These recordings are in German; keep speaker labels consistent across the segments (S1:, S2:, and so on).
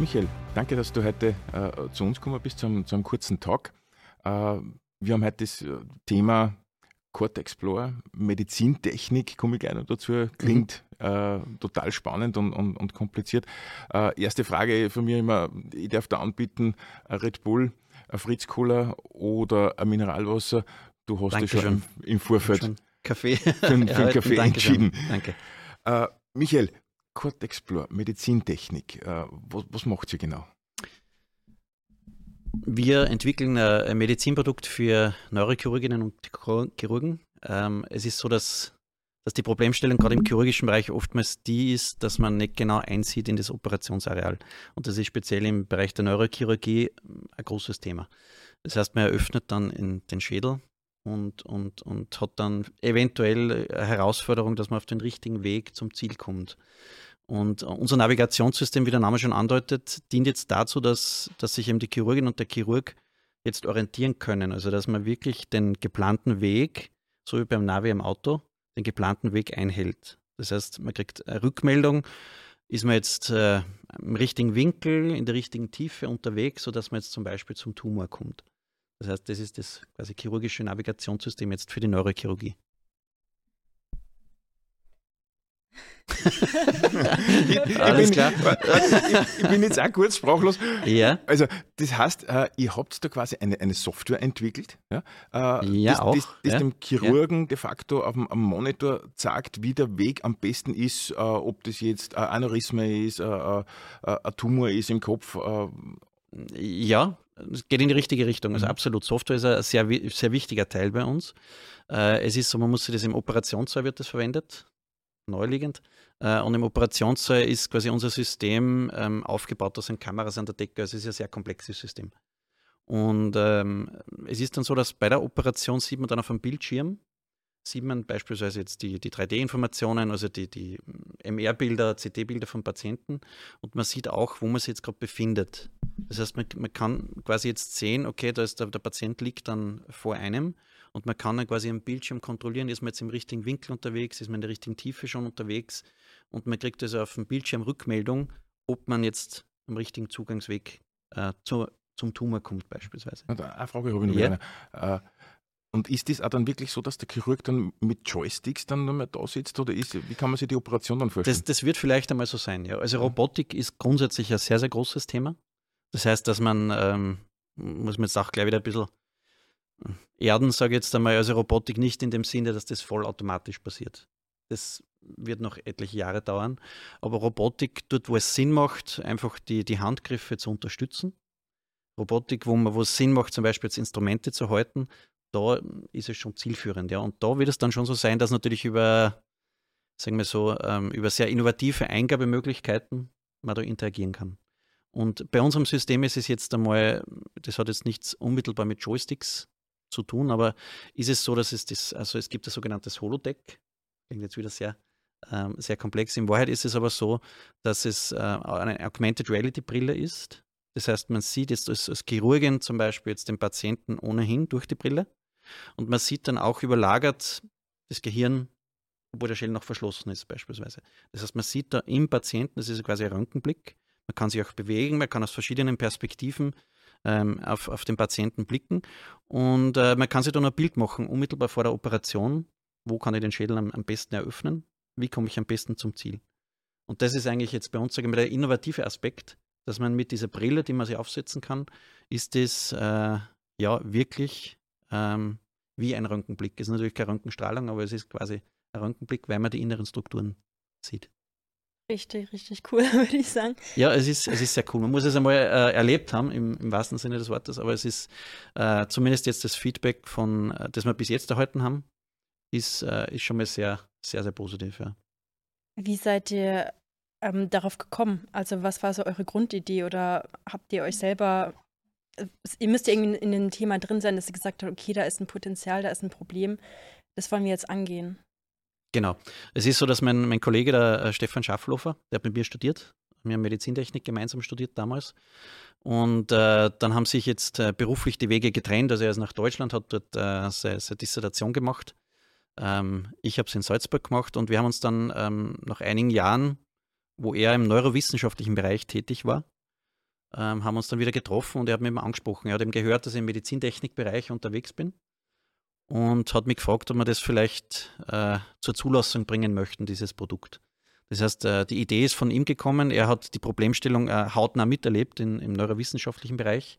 S1: Michael, danke, dass du heute äh, zu uns gekommen bist, zu einem, zu einem kurzen Talk. Äh, wir haben heute das äh, Thema Cortex Explorer, Medizintechnik, komme ich gleich noch dazu, klingt mhm. äh, total spannend und, und, und kompliziert. Äh, erste Frage von mir immer, ich darf da anbieten, Red Bull, ein Fritz Cola oder ein Mineralwasser. Du hast dich schon im, im Vorfeld
S2: Kaffee.
S1: für, für einen Kaffee entschieden.
S2: Danke.
S1: Äh, Michael, Cortex Explorer, Medizintechnik, äh, was, was macht sie genau?
S2: Wir entwickeln ein Medizinprodukt für Neurochirurginnen und Chirurgen. Ähm, es ist so, dass, dass die Problemstellung gerade im chirurgischen Bereich oftmals die ist, dass man nicht genau einsieht in das Operationsareal. Und das ist speziell im Bereich der Neurochirurgie ein großes Thema. Das heißt, man eröffnet dann den Schädel und, und, und hat dann eventuell Herausforderung, dass man auf den richtigen Weg zum Ziel kommt. Und unser Navigationssystem, wie der Name schon andeutet, dient jetzt dazu, dass, dass sich eben die Chirurgin und der Chirurg jetzt orientieren können. Also dass man wirklich den geplanten Weg, so wie beim Navi im Auto, den geplanten Weg einhält. Das heißt, man kriegt eine Rückmeldung, ist man jetzt äh, im richtigen Winkel, in der richtigen Tiefe unterwegs, sodass man jetzt zum Beispiel zum Tumor kommt. Das heißt, das ist das quasi chirurgische Navigationssystem jetzt für die Neurochirurgie.
S1: ich, Alles bin, klar. Ich, ich, bin jetzt auch kurz sprachlos.
S2: Ja.
S1: Also, das heißt, äh, ihr habt da quasi eine, eine Software entwickelt, ja,
S2: äh, ja
S1: das,
S2: auch.
S1: das, das
S2: ja.
S1: dem Chirurgen ja. de facto auf dem, am Monitor sagt, wie der Weg am besten ist, äh, ob das jetzt ein Aneurysma ist, ein Tumor ist im Kopf.
S2: Ja, es geht in die richtige Richtung. Also mhm. absolut. Software ist ein sehr, sehr wichtiger Teil bei uns. Es ist so, man muss sich das im Operationssaal wird das verwendet neuliegend. Äh, und im Operationssaal ist quasi unser System ähm, aufgebaut, da sind Kameras an der Decke, also es ist ein sehr komplexes System. Und ähm, es ist dann so, dass bei der Operation sieht man dann auf dem Bildschirm, sieht man beispielsweise jetzt die, die 3D-Informationen, also die, die MR-Bilder, CT-Bilder von Patienten und man sieht auch, wo man sich jetzt gerade befindet. Das heißt, man, man kann quasi jetzt sehen, okay, da ist der, der Patient liegt dann vor einem und man kann dann quasi am Bildschirm kontrollieren, ist man jetzt im richtigen Winkel unterwegs, ist man in der richtigen Tiefe schon unterwegs und man kriegt also auf dem Bildschirm Rückmeldung, ob man jetzt am richtigen Zugangsweg äh, zu, zum Tumor kommt beispielsweise.
S1: Eine Frage habe ich noch ja. Äh, und ist das auch dann wirklich so, dass der Chirurg dann mit Joysticks dann nur mehr da sitzt oder ist, wie kann man sich die Operation dann vorstellen?
S2: Das, das wird vielleicht einmal so sein, ja. Also Robotik ist grundsätzlich ein sehr, sehr großes Thema. Das heißt, dass man, ähm, muss man jetzt auch gleich wieder ein bisschen Erden, sage ich jetzt einmal, also Robotik nicht in dem Sinne, dass das vollautomatisch passiert. Das wird noch etliche Jahre dauern. Aber Robotik, dort wo es Sinn macht, einfach die, die Handgriffe zu unterstützen. Robotik, wo, man, wo es Sinn macht, zum Beispiel jetzt Instrumente zu halten, da ist es schon zielführend. Ja. Und da wird es dann schon so sein, dass natürlich über, sagen wir so, ähm, über sehr innovative Eingabemöglichkeiten man da interagieren kann. Und bei unserem System ist es jetzt einmal, das hat jetzt nichts unmittelbar mit Joysticks zu tun, aber ist es so, dass es das, also es gibt das sogenannte Holodeck, klingt jetzt wieder sehr, ähm, sehr komplex. In Wahrheit ist es aber so, dass es äh, eine Augmented Reality Brille ist. Das heißt, man sieht jetzt als, als Chirurgin zum Beispiel jetzt den Patienten ohnehin durch die Brille und man sieht dann auch überlagert das Gehirn, obwohl der Schädel noch verschlossen ist beispielsweise. Das heißt, man sieht da im Patienten, das ist quasi ein Röntgenblick, man kann sich auch bewegen, man kann aus verschiedenen Perspektiven ähm, auf, auf den Patienten blicken. Und äh, man kann sich dann ein Bild machen, unmittelbar vor der Operation. Wo kann ich den Schädel am, am besten eröffnen? Wie komme ich am besten zum Ziel? Und das ist eigentlich jetzt bei uns sagen wir, der innovative Aspekt, dass man mit dieser Brille, die man sich aufsetzen kann, ist es äh, ja wirklich ähm, wie ein Röntgenblick. Es ist natürlich keine Röntgenstrahlung, aber es ist quasi ein Röntgenblick, weil man die inneren Strukturen sieht.
S3: Richtig, richtig cool, würde ich sagen.
S2: Ja, es ist, es ist sehr cool. Man muss es einmal äh, erlebt haben, im, im, wahrsten Sinne des Wortes, aber es ist äh, zumindest jetzt das Feedback, von, äh, das wir bis jetzt erhalten haben, ist, äh, ist schon mal sehr, sehr, sehr positiv. Ja.
S3: Wie seid ihr ähm, darauf gekommen? Also, was war so eure Grundidee oder habt ihr euch selber, ihr müsst ja irgendwie in dem Thema drin sein, dass ihr gesagt habt, okay, da ist ein Potenzial, da ist ein Problem, das wollen wir jetzt angehen?
S2: Genau. Es ist so, dass mein, mein Kollege, der äh, Stefan Schafflofer, der hat mit mir studiert. Wir haben Medizintechnik gemeinsam studiert damals. Und äh, dann haben sich jetzt äh, beruflich die Wege getrennt. Also er ist nach Deutschland, hat dort äh, seine, seine, Dissertation gemacht. Ähm, ich habe es in Salzburg gemacht und wir haben uns dann ähm, nach einigen Jahren, wo er im neurowissenschaftlichen Bereich tätig war, ähm, haben uns dann wieder getroffen und er hat mich immer angesprochen. Er hat eben gehört, dass ich im Medizintechnikbereich unterwegs bin und hat mich gefragt, ob wir das vielleicht äh, zur Zulassung bringen möchten, dieses Produkt. Das heißt, äh, die Idee ist von ihm gekommen. Er hat die Problemstellung äh, hautnah miterlebt in, im neurowissenschaftlichen Bereich,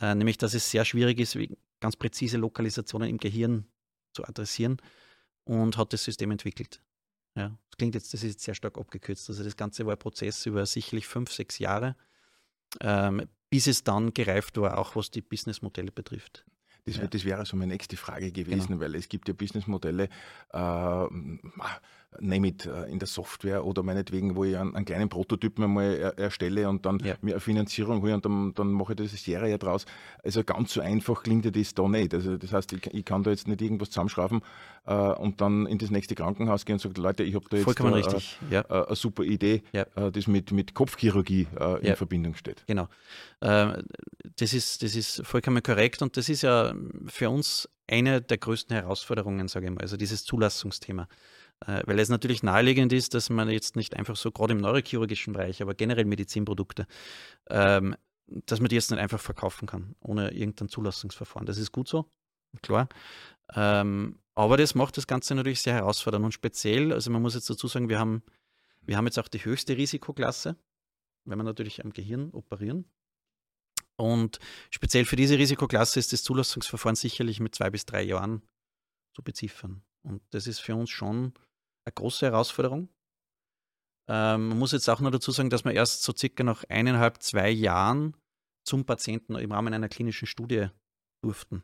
S2: äh, nämlich dass es sehr schwierig ist, ganz präzise Lokalisationen im Gehirn zu adressieren und hat das System entwickelt. Ja, das klingt jetzt, das ist jetzt sehr stark abgekürzt. Also das Ganze war ein Prozess über sicherlich fünf, sechs Jahre, ähm, bis es dann gereift war, auch was die Businessmodelle betrifft.
S1: Das, ja. das, wäre so meine nächste Frage gewesen, genau. weil es gibt ja Businessmodelle, äh, nehme it äh, in der Software oder meinetwegen, wo ich einen, einen kleinen Prototypen einmal er, erstelle und dann ja. mir eine Finanzierung hole und dann, dann mache ich das Serie draus. Also ganz so einfach klingt ja das da nicht. Also das heißt, ich, ich kann da jetzt nicht irgendwas zusammenschrauben äh, und dann in das nächste Krankenhaus gehen und sagen, Leute, ich habe da jetzt
S2: Vollkommen äh,
S1: ja. äh, eine super Idee, ja. Äh, das mit, mit Kopfchirurgie in Verbindung steht.
S2: Genau. Ähm, das, ist, das ist vollkommen korrekt und das ist ja für uns eine der größten Herausforderungen, sage ich mal, also dieses Zulassungsthema. Äh, weil es natürlich naheliegend ist, dass man jetzt nicht einfach so, gerade im neurochirurgischen Bereich, aber generell Medizinprodukte, ähm, dass man die jetzt nicht einfach verkaufen kann, ohne irgendein Zulassungsverfahren. Das ist gut so, klar. Ähm, aber das macht das Ganze natürlich sehr herausfordernd und speziell, also man muss jetzt dazu sagen, wir haben, wir haben jetzt auch die höchste Risikoklasse, wenn wir natürlich am Gehirn operieren. Und speziell für diese Risikoklasse ist das Zulassungsverfahren sicherlich mit zwei bis drei Jahren zu beziffern. Und das ist für uns schon eine große Herausforderung. Ähm, man muss jetzt auch noch dazu sagen, dass wir erst so circa nach eineinhalb, zwei Jahren zum Patienten im Rahmen einer klinischen Studie durften.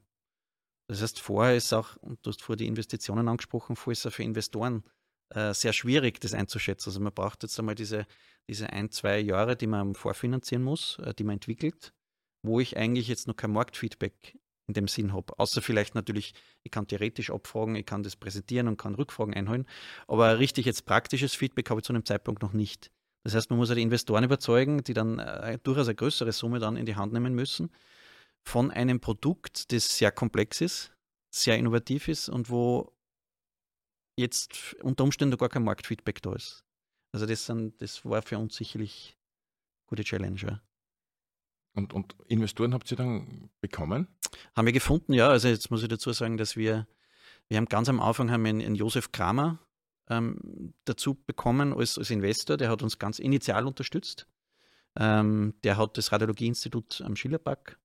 S2: Das heißt, vorher ist auch, und du hast vorher die Investitionen angesprochen, vorher ist es für Investoren äh, sehr schwierig, das einzuschätzen. Also man braucht jetzt einmal diese, diese ein, zwei Jahre, die man vorfinanzieren muss, äh, die man entwickelt, wo ich eigentlich jetzt noch kein Marktfeedback in dem Sinn habe. Außer vielleicht natürlich, ich kann theoretisch abfragen, ich kann das präsentieren und kann Rückfragen einholen. Aber richtig jetzt praktisches Feedback habe ich zu einem Zeitpunkt noch nicht. Das heißt, man muss ja die Investoren überzeugen, die dann äh, durchaus eine größere Summe dann in die Hand nehmen müssen, von einem Produkt, das sehr komplex ist, sehr innovativ ist und wo jetzt unter Umständen gar kein Marktfeedback da ist. Also das, sind, das war für uns sicherlich eine gute Challenge. Ja.
S1: Und, und Investoren habt ihr dann bekommen?
S2: Haben wir gefunden, ja. Also jetzt muss ich dazu sagen, dass wir, wir haben ganz am Anfang haben wir einen, Josef Kramer ähm, dazu bekommen als, als Investor. Der hat uns ganz initial unterstützt. Ähm, der hat das Radiologieinstitut am Schillerpark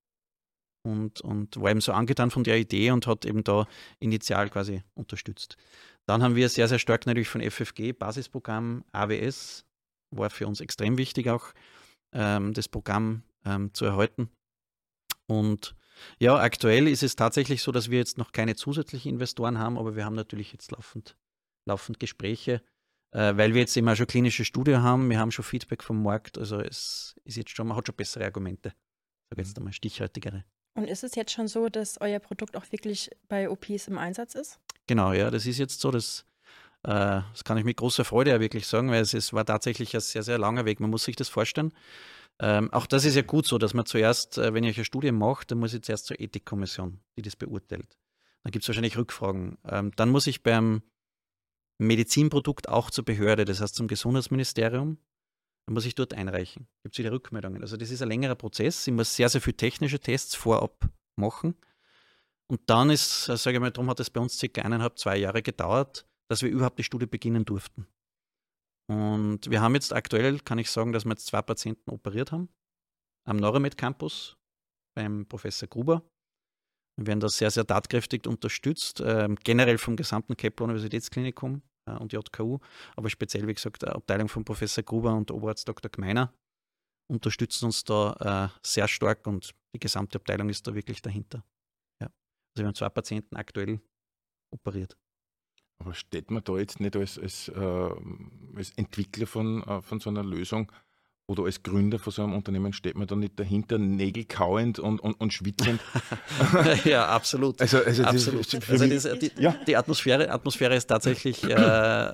S2: und, und war eben so angetan von der Idee und hat eben da initial quasi unterstützt. Dann haben wir sehr, sehr stark natürlich von FFG, Basisprogramm, AWS, war für uns extrem wichtig auch, ähm, das Programm ähm, zu erhalten. Und ja, aktuell ist es tatsächlich so, dass wir jetzt noch keine zusätzlichen Investoren haben, aber wir haben natürlich jetzt laufend, laufend Gespräche, äh, weil wir jetzt immer schon klinische Studie haben, wir haben schon Feedback vom Markt, also es ist jetzt schon, man hat schon bessere Argumente, sage jetzt mhm. einmal stichhaltigere.
S3: Und ist es jetzt schon so, dass euer Produkt auch wirklich bei OPs im Einsatz ist?
S2: Genau, ja, das ist jetzt so, dass äh, das kann ich mit großer Freude ja wirklich sagen, weil es, es war tatsächlich ein sehr, sehr langer Weg. Man muss sich das vorstellen. Ähm, auch das ist ja gut so, dass man zuerst, äh, wenn ich eine Studie mache, dann muss ich zuerst zur Ethikkommission, die das beurteilt. Dann gibt es wahrscheinlich Rückfragen. Ähm, dann muss ich beim Medizinprodukt auch zur Behörde, das heißt zum Gesundheitsministerium, dann muss ich dort einreichen. Gibt es wieder Rückmeldungen. Also das ist ein längerer Prozess. Ich muss sehr, sehr viele technische Tests vorab machen. Und dann ist, äh, sage ich mal, darum hat es bei uns circa eineinhalb, zwei Jahre gedauert, dass wir überhaupt die Studie beginnen durften. Und wir haben jetzt aktuell, kann ich sagen, dass wir jetzt zwei Patienten operiert haben am Neuromed Campus beim Professor Gruber. Wir werden da sehr, sehr tatkräftig unterstützt, äh, generell vom gesamten Kepler Universitätsklinikum äh, und JKU, aber speziell, wie gesagt, die Abteilung von Professor Gruber und Oberarzt Dr. Gmeiner unterstützen uns da äh, sehr stark und die gesamte Abteilung ist da wirklich dahinter. Ja. Also wir haben zwei Patienten aktuell operiert.
S1: Aber steht man da jetzt nicht als, als, äh, als Entwickler von, äh, von so einer Lösung oder als Gründer von so einem Unternehmen, steht man da nicht dahinter, nägelkauend und, und, und schwitzend?
S2: ja, absolut. Also, also, absolut. Also das, die, ja. die Atmosphäre, Atmosphäre ist tatsächlich äh,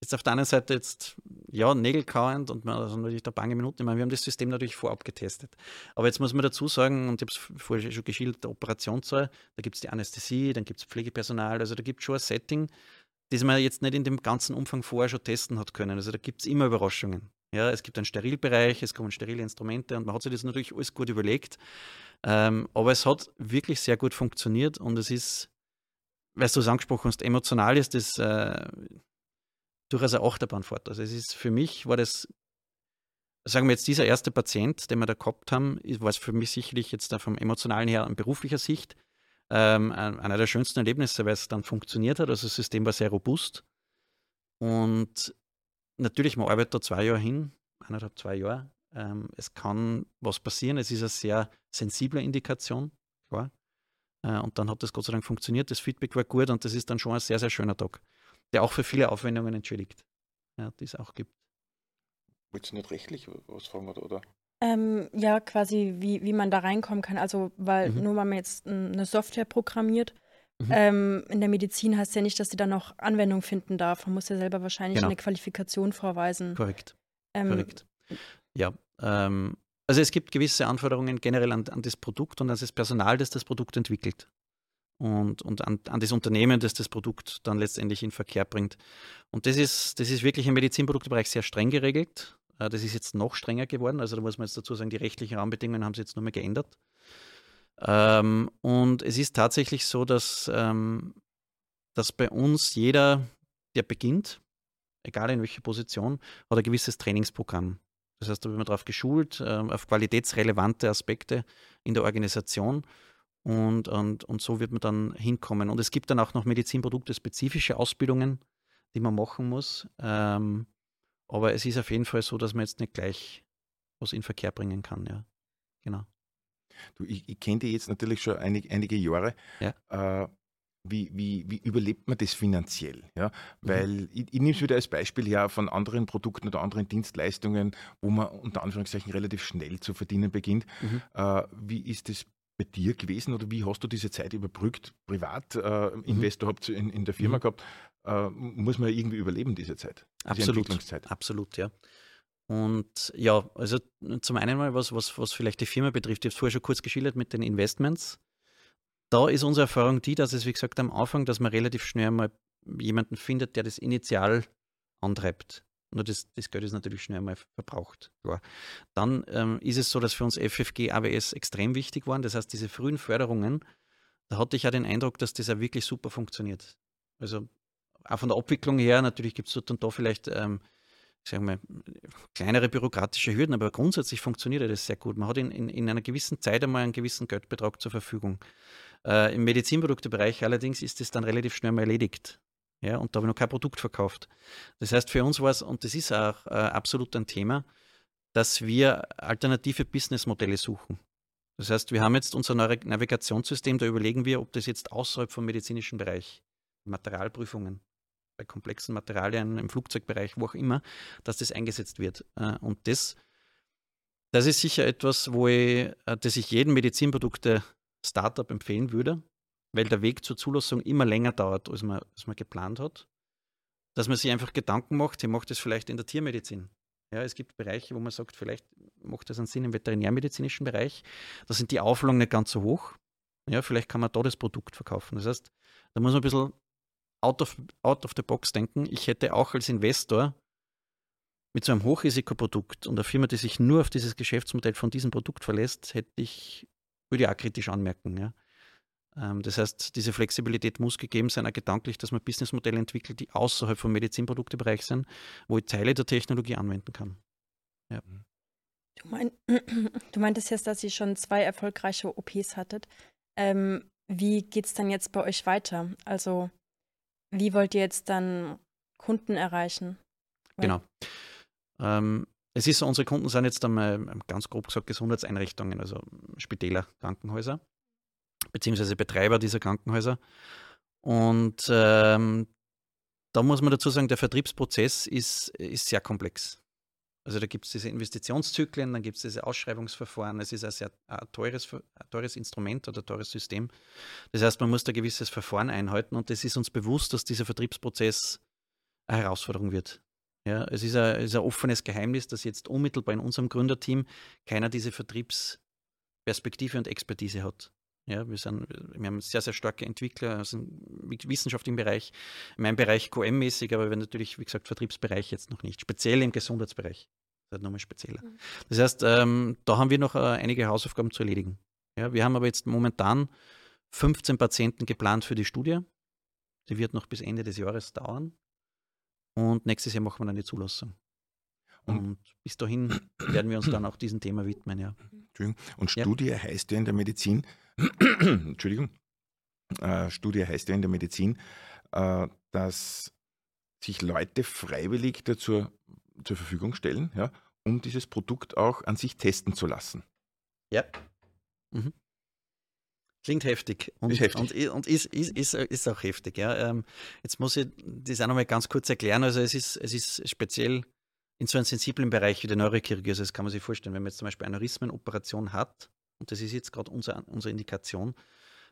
S2: Ist auf der einen Seite jetzt ja, nägelkauend und man also natürlich da bange Minuten. Ich meine, wir haben das System natürlich vorab getestet. Aber jetzt muss man dazu sagen, und ich habe es vorher schon geschildert, der Operationssaal, da gibt es die Anästhesie, dann gibt es Pflegepersonal, also da gibt es schon ein Setting, das man jetzt nicht in dem ganzen Umfang vorher schon testen hat können. Also da gibt es immer Überraschungen. Ja, es gibt einen Sterilbereich, es kommen sterile Instrumente und man hat sich das natürlich alles gut überlegt. Ähm, aber es hat wirklich sehr gut funktioniert und es ist, weil du es angesprochen hast, emotional ist das äh, durchaus eine Achterbahnfahrt. Also es ist für mich, war das, sagen wir jetzt, dieser erste Patient, den wir da gehabt haben, war es für mich sicherlich jetzt vom emotionalen her an beruflicher Sicht ähm, einer der schönsten Erlebnisse, weil es dann funktioniert hat. Also das System war sehr robust. Und natürlich, man arbeitet da zwei Jahre hin, eineinhalb, zwei Jahre. Ähm, es kann was passieren. Es ist eine sehr sensible Indikation, klar. Äh, und dann hat das Gott sei Dank funktioniert. Das Feedback war gut und das ist dann schon ein sehr, sehr schöner Tag, der auch für viele Aufwendungen entschädigt, ja, die es auch gibt.
S1: Willst du nicht rechtlich was fragen, oder?
S3: Ähm, ja, quasi, wie, wie man da reinkommen kann. Also, weil mhm. nur weil man jetzt eine Software programmiert, mhm. ähm, in der Medizin heißt ja nicht, dass sie da noch Anwendung finden darf. Man muss ja selber wahrscheinlich genau. eine Qualifikation vorweisen.
S2: Korrekt. Ähm, Korrekt. Ja. Ähm, also es gibt gewisse Anforderungen generell an, an, das Produkt und an das Personal, das das Produkt entwickelt. Und, und an, an, das Unternehmen, das das Produkt dann letztendlich in Verkehr bringt. Und das ist, das ist wirklich im Medizinproduktebereich sehr streng geregelt. Äh, das ist jetzt noch strenger geworden. Also da muss man jetzt dazu sagen, die rechtlichen Rahmenbedingungen haben sich jetzt nochmal geändert. Ähm, und es ist tatsächlich so, dass, ähm, dass bei uns jeder, der beginnt, egal in welcher Position, hat ein gewisses Trainingsprogramm. Das heißt, da wird man darauf geschult, äh, auf qualitätsrelevante Aspekte in der Organisation. Und, und, und so wird man dann hinkommen. Und es gibt dann auch noch Medizinprodukte spezifische Ausbildungen, die man machen muss. Ähm, aber es ist auf jeden Fall so, dass man jetzt nicht gleich was in Verkehr bringen kann, ja. Genau.
S1: Du, ich, ich kenne dich jetzt natürlich schon einig, einige Jahre.
S2: Ja.
S1: Äh, wie, wie, wie überlebt man das finanziell? Ja? Weil mhm. ich, ich nehme es wieder als Beispiel her von anderen Produkten oder anderen Dienstleistungen, wo man unter Anführungszeichen relativ schnell zu verdienen beginnt. Mhm. Äh, wie ist das bei dir gewesen oder wie hast du diese Zeit überbrückt? Privat, äh, mhm. Investor habt ihr in, in der Firma mhm. gehabt, äh, muss man irgendwie überleben, diese Zeit.
S2: Diese Absolut. Absolut, ja. Und ja, also zum einen mal, was, was, was vielleicht die Firma betrifft, ich habe es vorher schon kurz geschildert mit den Investments. Da ist unsere Erfahrung die, dass es, wie gesagt, am Anfang, dass man relativ schnell mal jemanden findet, der das initial antreibt. Nur das, das Geld ist natürlich schnell mal verbraucht. Klar. Dann ähm, ist es so, dass für uns FFG AWS extrem wichtig waren. Das heißt, diese frühen Förderungen, da hatte ich ja den Eindruck, dass das ja wirklich super funktioniert. Also auch von der Abwicklung her, natürlich gibt es dort und da vielleicht ähm, sagen wir, kleinere bürokratische Hürden, aber grundsätzlich funktioniert das sehr gut. Man hat in, in, in einer gewissen Zeit einmal einen gewissen Geldbetrag zur Verfügung. Äh, Im Medizinproduktebereich allerdings ist es dann relativ schnell mal erledigt. Ja, und da habe ich noch kein Produkt verkauft. Das heißt, für uns war es, und das ist auch äh, absolut ein Thema, dass wir alternative Businessmodelle suchen. Das heißt, wir haben jetzt unser Navigationssystem, da überlegen wir, ob das jetzt außerhalb vom medizinischen Bereich, Materialprüfungen, bei komplexen Materialien im Flugzeugbereich, wo auch immer, dass das eingesetzt wird. Äh, und das, das ist sicher etwas, wo ich, äh, das ich jedem Medizinprodukte-Startup empfehlen würde, weil der Weg zur Zulassung immer länger dauert, als man, als man geplant hat. Dass man sich einfach Gedanken macht, ich mache das vielleicht in der Tiermedizin. Ja, es gibt Bereiche, wo man sagt, vielleicht macht das einen Sinn im veterinärmedizinischen Bereich. Da sind die Auflagen nicht ganz so hoch. Ja, vielleicht kann man da das Produkt verkaufen. Das heißt, da muss man ein bisschen out of, out of the box denken. Ich hätte auch als Investor mit so einem Hochrisikoprodukt und einer Firma, die sich nur auf dieses Geschäftsmodell von diesem Produkt verlässt, hätte ich, würde ich auch kritisch anmerken. Ja. Ähm, das heißt, diese Flexibilität muss gegeben sein, auch gedanklich, dass man Businessmodelle entwickelt, die außerhalb vom Medizinproduktebereich sind, wo ich Teile der Technologie anwenden kann. Ja.
S3: Du, mein, du meintest jetzt, dass ihr schon zwei erfolgreiche OPs hattet. Ähm, wie geht es dann jetzt bei euch weiter? Also, wie wollt ihr jetzt dann Kunden erreichen?
S2: Genau. Ähm, es ist so, unsere Kunden sind jetzt einmal ganz grob gesagt Gesundheitseinrichtungen, also Spitäler, Krankenhäuser beziehungsweise Betreiber dieser Krankenhäuser. Und ähm, da muss man dazu sagen, der Vertriebsprozess ist, ist sehr komplex. Also da gibt es diese Investitionszyklen, dann gibt es diese Ausschreibungsverfahren. Es ist ein sehr ein teures, ein teures Instrument oder teures System. Das heißt, man muss da gewisses Verfahren einhalten und es ist uns bewusst, dass dieser Vertriebsprozess eine Herausforderung wird. Ja, es ist ein, ist ein offenes Geheimnis, dass jetzt unmittelbar in unserem Gründerteam keiner diese Vertriebsperspektive und Expertise hat. Ja, wir, sind, wir haben sehr, sehr starke Entwickler also mit Wissenschaft im Bereich, in meinem Bereich QM-mäßig, aber wir natürlich, wie gesagt, Vertriebsbereich jetzt noch nicht, speziell im Gesundheitsbereich. Das ist nochmal spezieller. Mhm. Das heißt, ähm, da haben wir noch äh, einige Hausaufgaben zu erledigen. Ja, wir haben aber jetzt momentan 15 Patienten geplant für die Studie. Die wird noch bis Ende des Jahres dauern. Und nächstes Jahr machen wir dann die Zulassung. Und bis dahin werden wir uns dann auch diesem Thema widmen, ja.
S1: Entschuldigung. Und Studie ja. heißt ja in der Medizin, Entschuldigung, äh, Studie heißt ja in der Medizin, äh, dass sich Leute freiwillig dazu zur Verfügung stellen, ja, um dieses Produkt auch an sich testen zu lassen.
S2: Ja. Mhm. Klingt heftig und ist, heftig. Und, und ist, ist, ist, ist, auch heftig. Ja. Ähm, jetzt muss ich das auch nochmal ganz kurz erklären. Also es ist, es ist speziell in so einem sensiblen Bereich wie der Neurochirurgie. Also das kann man sich vorstellen, wenn man jetzt zum Beispiel eine Aneurysmenoperation hat, und das ist jetzt gerade unsere, unsere Indikation,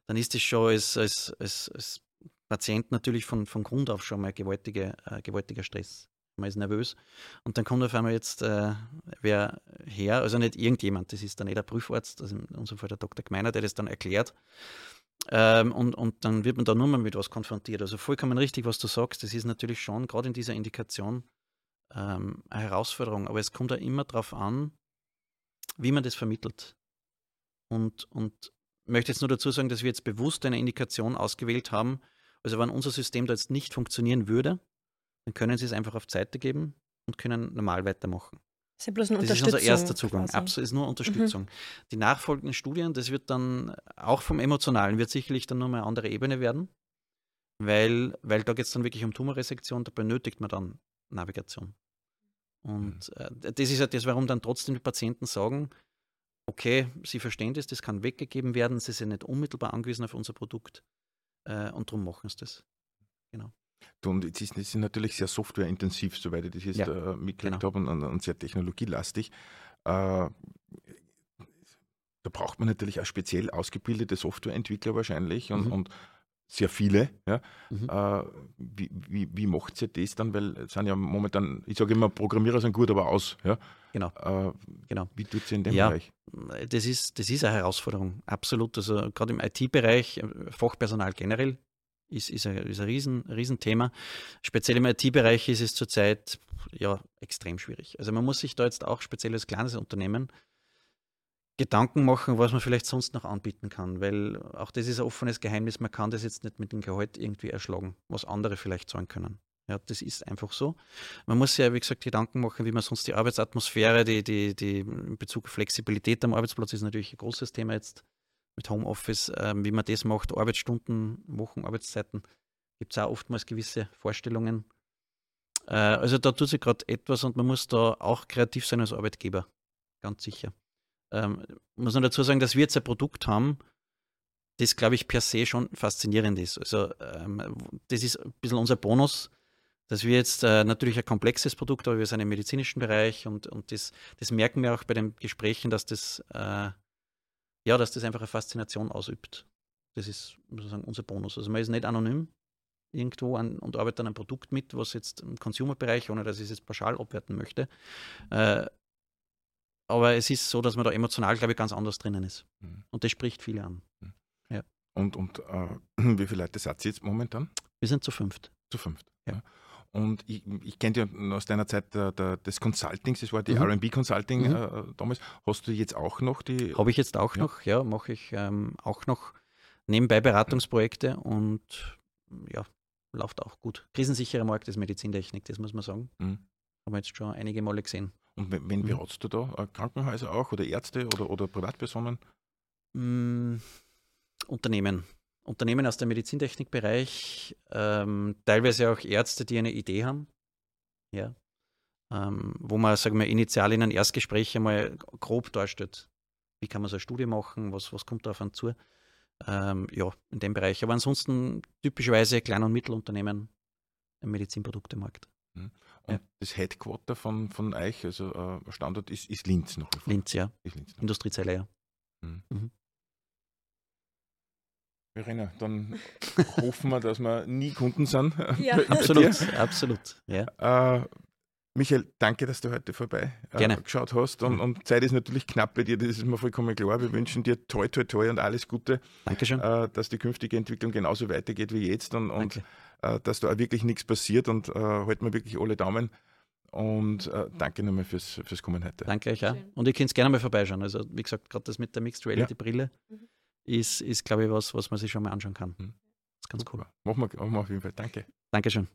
S2: dann ist das schon als, als, als, als Patient natürlich von, von Grund auf schon mal gewaltige, äh, gewaltiger Stress. Man ist nervös. Und dann kommt auf einmal jetzt äh, wer her, also nicht irgendjemand, das ist dann nicht der Prüfarzt, also in unserem Fall der Dr. Gmeiner, der das dann erklärt. Ähm, und, und dann wird man da nur mal mit was konfrontiert. Also vollkommen richtig, was du sagst. Das ist natürlich schon gerade in dieser Indikation ähm, eine Herausforderung. Aber es kommt ja immer darauf an, wie man das vermittelt. Und, und möchte jetzt nur dazu sagen, dass wir jetzt bewusst eine Indikation ausgewählt haben. Also wenn unser System da jetzt nicht funktionieren würde, dann können Sie es einfach auf Seite geben und können normal weitermachen.
S3: Das ist ja bloß eine
S2: das ist unser erster Zugang. Absolut, ist nur Unterstützung. Mhm. Die nachfolgenden Studien, das wird dann auch vom Emotionalen, wird sicherlich dann nochmal eine andere Ebene werden, weil, weil da geht es dann wirklich um Tumorresektion, da benötigt man dann Navigation. Und mhm. äh, das ist ja das, warum dann trotzdem die Patienten sagen, okay, sie verstehen das, das kann weggegeben werden, sie sind nicht unmittelbar angewiesen auf unser Produkt äh, und darum machen sie das. Genau.
S1: Und es ist, ist natürlich sehr softwareintensiv, soweit ich das jetzt ja, äh, mitgekriegt genau. habe und, und, sehr technologielastig. Äh, da braucht man natürlich auch speziell ausgebildete Softwareentwickler wahrscheinlich und, mhm. und sehr viele. Ja. Mhm. Äh, wie, wie, wie macht ihr das dann? Weil es sind ja momentan, ich sage immer, Programmierer sind gut, aber aus. Ja.
S2: Genau. Äh, genau.
S1: Wie tut ihr in dem ja, Bereich?
S2: Das ist, das ist eine Herausforderung, absolut. Also gerade im IT-Bereich, äh, Fachpersonal generell, ist, ist, ein, ist ein riesen, Riesenthema. Speziell im IT-Bereich ist es zurzeit ja, extrem schwierig. Also man muss sich da jetzt auch speziell als kleines Unternehmen Gedanken machen, was man vielleicht sonst noch anbieten kann, weil auch das ist ein offenes Geheimnis, man kann das jetzt nicht mit dem Gehalt irgendwie erschlagen, was andere vielleicht sagen können. Ja, das ist einfach so. Man muss ja, wie gesagt, Gedanken machen, wie man sonst die Arbeitsatmosphäre, die, die, die in Bezug auf Flexibilität am Arbeitsplatz ist natürlich ein großes Thema jetzt mit Homeoffice, äh, wie man das macht, Arbeitsstunden, Wochen, Arbeitszeiten, gibt es auch oftmals gewisse Vorstellungen. Äh, also da tut sich gerade etwas und man muss da auch kreativ sein als Arbeitgeber, ganz sicher. Ähm, muss man dazu sagen, dass wir jetzt ein Produkt haben, das, glaube ich, per se schon faszinierend ist. Also ähm, das ist ein bisschen unser Bonus, dass wir jetzt äh, natürlich ein komplexes Produkt, aber wir sind im medizinischen Bereich und, und das, das merken wir auch bei den Gesprächen, dass das äh, ja, dass das einfach eine Faszination ausübt. Das ist sozusagen unser Bonus. Also man ist nicht anonym irgendwo an, und arbeitet an einem Produkt mit, was jetzt im Consumer-Bereich, ohne dass ich es jetzt pauschal abwerten möchte. Äh, aber es ist so, dass man da emotional, glaube ich, ganz anders drinnen ist. Mhm. Und das spricht viele an. Mhm.
S1: Ja. Und, und äh, wie viele Leute seid ihr jetzt momentan?
S2: Wir sind zu fünft.
S1: Zu fünft. Ja. ja. Und ich, ich kenne dich aus deiner Zeit der, der, des Consultings, das war die mhm. RB Consulting mhm. äh, damals. Hast du jetzt auch noch die?
S2: Habe ich jetzt auch ja. noch, ja, mache ich ähm, auch noch nebenbei Beratungsprojekte und ja, läuft auch gut. Krisensichere Markt ist Medizintechnik, das muss man sagen. Mhm. Haben wir jetzt schon einige Male gesehen.
S1: Und wen, wen mhm. beratst du da? Äh, Krankenhäuser auch oder Ärzte oder, oder Privatpersonen?
S2: Mm, Unternehmen. Unternehmen aus dem Medizintechnikbereich, ähm, teilweise auch Ärzte, die eine Idee haben, ja, ähm, wo man, sagen wir, initial in einem Erstgespräch einmal grob darstellt, wie kann man so eine Studie machen, was, was kommt da auf einen zu, ähm, ja, in dem Bereich. Aber ansonsten typischerweise Klein- und Mittelunternehmen im Medizinproduktemarkt.
S1: Mhm. Und ja. das Headquarter von, von euch, also äh, Standort ist, ist Linz noch.
S2: Linz, ja. Ist Linz Industriezelle, ja. Mhm. Mhm.
S1: Verena, dann hoffen wir, dass wir nie Kunden sind.
S2: Ja, absolut, absolut. Ja.
S1: Äh, Michael, danke, dass du heute vorbei äh, geschaut hast. Und, und, Zeit ist natürlich knapp bei dir, das ist mir vollkommen klar. Wir wünschen dir toi, toi, toi und alles Gute.
S2: Dankeschön. Äh,
S1: dass die künftige Entwicklung genauso weitergeht wie jetzt und, und dass da auch wirklich nichts passiert und äh, halten wir wirklich alle Daumen. und äh, danke nochmal fürs, fürs Kommen heute.
S2: Danke euch auch. Und ihr könnt gerne mal vorbeischauen. Also, wie gesagt, gerade das mit der Mixed Reality Brille
S3: Mhm.
S2: ist, ist glaube ich, was, was man sich schon mal anschauen kann.
S1: Mhm.
S2: Das ist ganz cool.
S1: Super. Machen wir, machen wir auf jeden Fall. Danke.
S2: Dankeschön.